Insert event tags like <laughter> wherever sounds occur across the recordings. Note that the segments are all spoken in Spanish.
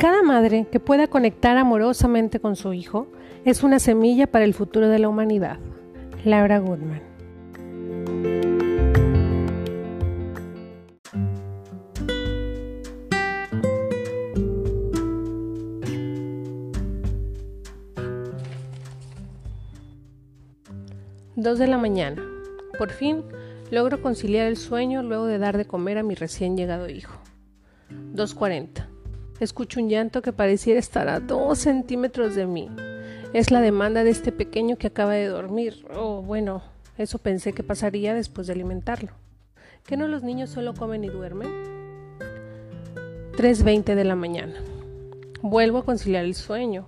Cada madre que pueda conectar amorosamente con su hijo es una semilla para el futuro de la humanidad. Laura Goodman. Dos de la mañana. Por fin logro conciliar el sueño luego de dar de comer a mi recién llegado hijo. 2.40. Escucho un llanto que pareciera estar a dos centímetros de mí. Es la demanda de este pequeño que acaba de dormir. Oh, bueno, eso pensé que pasaría después de alimentarlo. ¿Que no los niños solo comen y duermen? 3.20 de la mañana. Vuelvo a conciliar el sueño,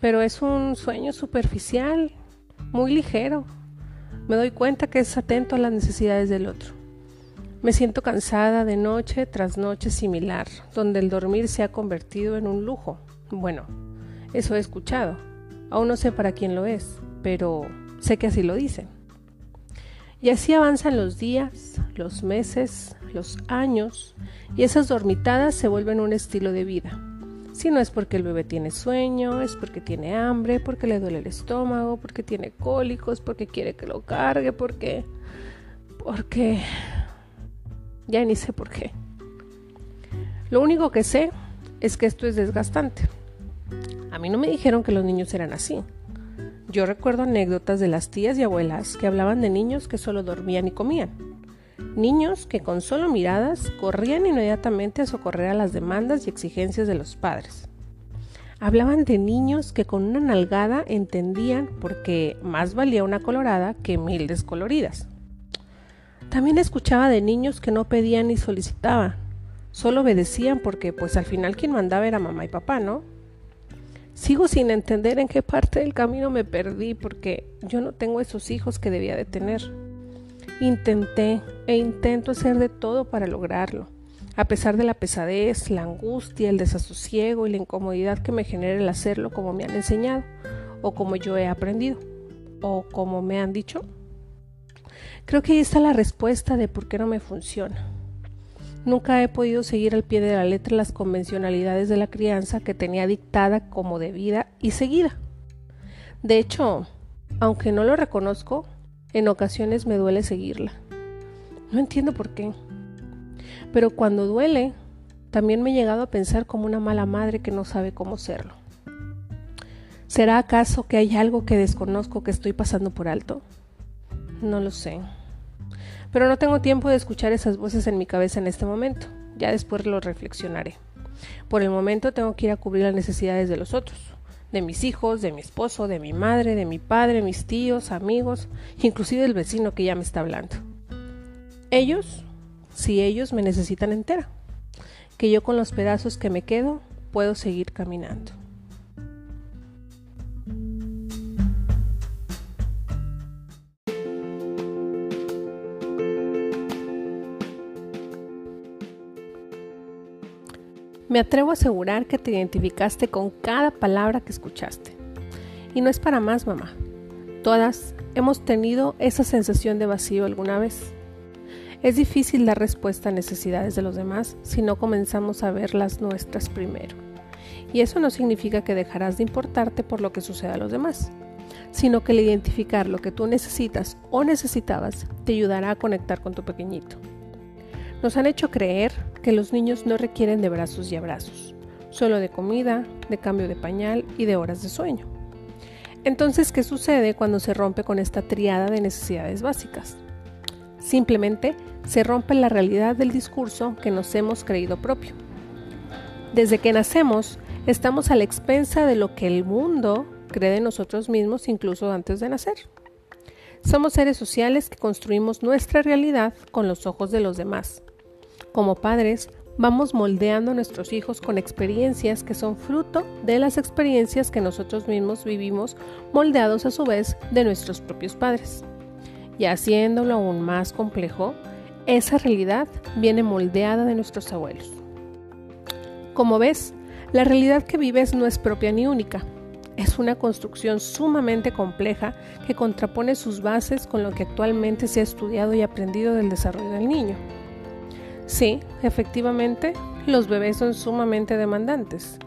pero es un sueño superficial, muy ligero. Me doy cuenta que es atento a las necesidades del otro. Me siento cansada de noche tras noche similar, donde el dormir se ha convertido en un lujo. Bueno, eso he escuchado. Aún no sé para quién lo es, pero sé que así lo dicen. Y así avanzan los días, los meses, los años, y esas dormitadas se vuelven un estilo de vida. Si no es porque el bebé tiene sueño, es porque tiene hambre, porque le duele el estómago, porque tiene cólicos, porque quiere que lo cargue, porque... porque ya ni sé por qué. Lo único que sé es que esto es desgastante. A mí no me dijeron que los niños eran así. Yo recuerdo anécdotas de las tías y abuelas que hablaban de niños que solo dormían y comían. Niños que con solo miradas corrían inmediatamente a socorrer a las demandas y exigencias de los padres. Hablaban de niños que con una nalgada entendían porque más valía una colorada que mil descoloridas. También escuchaba de niños que no pedían ni solicitaban, solo obedecían porque pues al final quien mandaba era mamá y papá, ¿no? Sigo sin entender en qué parte del camino me perdí porque yo no tengo esos hijos que debía de tener. Intenté e intento hacer de todo para lograrlo, a pesar de la pesadez, la angustia, el desasosiego y la incomodidad que me genera el hacerlo como me han enseñado, o como yo he aprendido, o como me han dicho. Creo que ahí está la respuesta de por qué no me funciona. Nunca he podido seguir al pie de la letra las convencionalidades de la crianza que tenía dictada como debida y seguida. De hecho, aunque no lo reconozco, en ocasiones me duele seguirla. No entiendo por qué. Pero cuando duele, también me he llegado a pensar como una mala madre que no sabe cómo serlo. ¿Será acaso que hay algo que desconozco que estoy pasando por alto? No lo sé. Pero no tengo tiempo de escuchar esas voces en mi cabeza en este momento. Ya después lo reflexionaré. Por el momento tengo que ir a cubrir las necesidades de los otros, de mis hijos, de mi esposo, de mi madre, de mi padre, mis tíos, amigos, inclusive el vecino que ya me está hablando. Ellos, si ellos me necesitan entera, que yo con los pedazos que me quedo puedo seguir caminando. Me atrevo a asegurar que te identificaste con cada palabra que escuchaste. Y no es para más, mamá. Todas hemos tenido esa sensación de vacío alguna vez. Es difícil dar respuesta a necesidades de los demás si no comenzamos a ver las nuestras primero. Y eso no significa que dejarás de importarte por lo que suceda a los demás, sino que el identificar lo que tú necesitas o necesitabas te ayudará a conectar con tu pequeñito. Nos han hecho creer que los niños no requieren de brazos y abrazos, solo de comida, de cambio de pañal y de horas de sueño. Entonces, ¿qué sucede cuando se rompe con esta triada de necesidades básicas? Simplemente se rompe la realidad del discurso que nos hemos creído propio. Desde que nacemos, estamos a la expensa de lo que el mundo cree de nosotros mismos incluso antes de nacer. Somos seres sociales que construimos nuestra realidad con los ojos de los demás, como padres, vamos moldeando a nuestros hijos con experiencias que son fruto de las experiencias que nosotros mismos vivimos, moldeados a su vez de nuestros propios padres. Y haciéndolo aún más complejo, esa realidad viene moldeada de nuestros abuelos. Como ves, la realidad que vives no es propia ni única. Es una construcción sumamente compleja que contrapone sus bases con lo que actualmente se ha estudiado y aprendido del desarrollo del niño. Sí, efectivamente, los bebés son sumamente demandantes,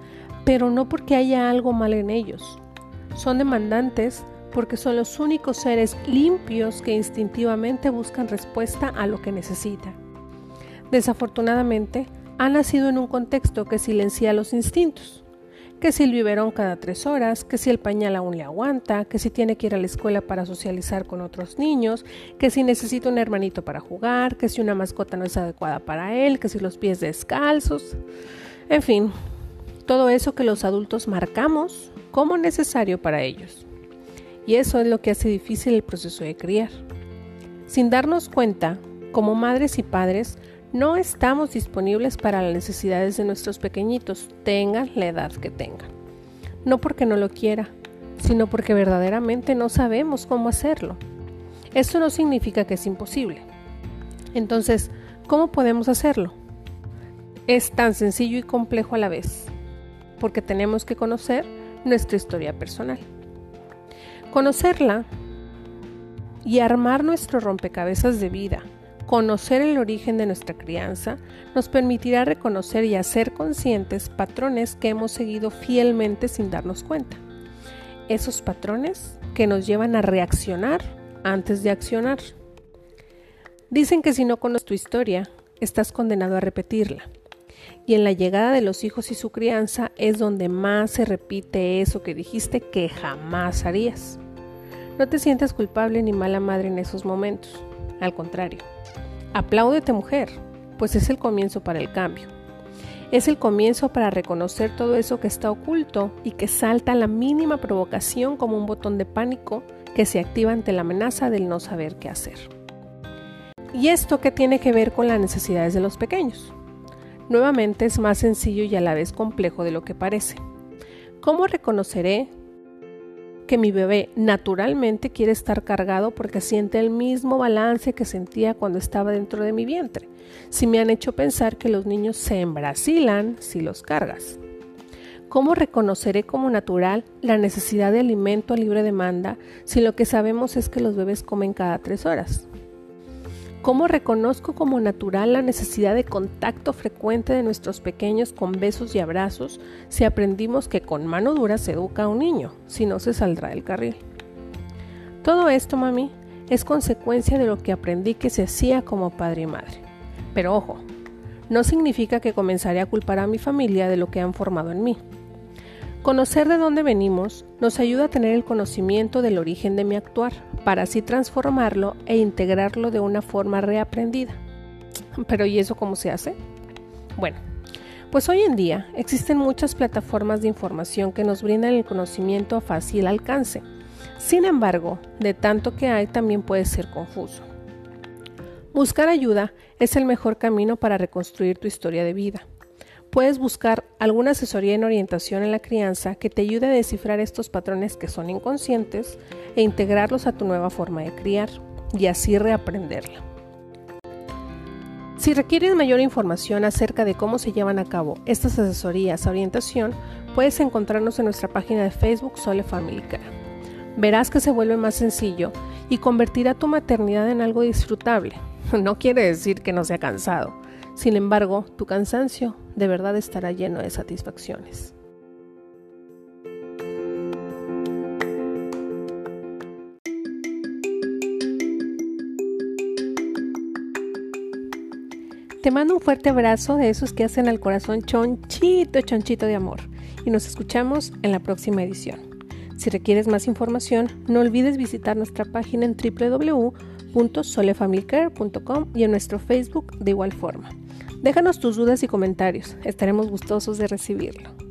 pero no porque haya algo mal en ellos. Son demandantes porque son los únicos seres limpios que instintivamente buscan respuesta a lo que necesitan. Desafortunadamente, ha nacido en un contexto que silencia los instintos que si el biberón cada tres horas, que si el pañal aún le aguanta, que si tiene que ir a la escuela para socializar con otros niños, que si necesita un hermanito para jugar, que si una mascota no es adecuada para él, que si los pies descalzos, en fin, todo eso que los adultos marcamos como necesario para ellos. Y eso es lo que hace difícil el proceso de criar. Sin darnos cuenta, como madres y padres, no estamos disponibles para las necesidades de nuestros pequeñitos, tengan la edad que tengan. No porque no lo quiera, sino porque verdaderamente no sabemos cómo hacerlo. Esto no significa que es imposible. Entonces, ¿cómo podemos hacerlo? Es tan sencillo y complejo a la vez, porque tenemos que conocer nuestra historia personal. Conocerla y armar nuestro rompecabezas de vida Conocer el origen de nuestra crianza nos permitirá reconocer y hacer conscientes patrones que hemos seguido fielmente sin darnos cuenta. Esos patrones que nos llevan a reaccionar antes de accionar. Dicen que si no conoces tu historia, estás condenado a repetirla. Y en la llegada de los hijos y su crianza es donde más se repite eso que dijiste que jamás harías. No te sientes culpable ni mala madre en esos momentos. Al contrario, Apláudete mujer, pues es el comienzo para el cambio. Es el comienzo para reconocer todo eso que está oculto y que salta a la mínima provocación como un botón de pánico que se activa ante la amenaza del no saber qué hacer. ¿Y esto qué tiene que ver con las necesidades de los pequeños? Nuevamente es más sencillo y a la vez complejo de lo que parece. ¿Cómo reconoceré que mi bebé naturalmente quiere estar cargado porque siente el mismo balance que sentía cuando estaba dentro de mi vientre. Si me han hecho pensar que los niños se embrasilan si los cargas. ¿Cómo reconoceré como natural la necesidad de alimento a libre demanda si lo que sabemos es que los bebés comen cada tres horas? ¿Cómo reconozco como natural la necesidad de contacto frecuente de nuestros pequeños con besos y abrazos si aprendimos que con mano dura se educa a un niño, si no se saldrá del carril? Todo esto, mami, es consecuencia de lo que aprendí que se hacía como padre y madre. Pero ojo, no significa que comenzaré a culpar a mi familia de lo que han formado en mí. Conocer de dónde venimos nos ayuda a tener el conocimiento del origen de mi actuar, para así transformarlo e integrarlo de una forma reaprendida. Pero ¿y eso cómo se hace? Bueno, pues hoy en día existen muchas plataformas de información que nos brindan el conocimiento a fácil alcance. Sin embargo, de tanto que hay también puede ser confuso. Buscar ayuda es el mejor camino para reconstruir tu historia de vida. Puedes buscar alguna asesoría en orientación en la crianza que te ayude a descifrar estos patrones que son inconscientes e integrarlos a tu nueva forma de criar y así reaprenderla. Si requieres mayor información acerca de cómo se llevan a cabo estas asesorías a orientación, puedes encontrarnos en nuestra página de Facebook Sole Family. Verás que se vuelve más sencillo y convertirá tu maternidad en algo disfrutable. <laughs> No quiere decir que no sea cansado sin embargo, tu cansancio de verdad estará lleno de satisfacciones. Te mando un fuerte abrazo de esos que hacen al corazón chonchito, chonchito de amor. Y nos escuchamos en la próxima edición. Si requieres más información, no olvides visitar nuestra página en www.solefamilcare.com y en nuestro Facebook de igual forma. Déjanos tus dudas y comentarios, estaremos gustosos de recibirlo.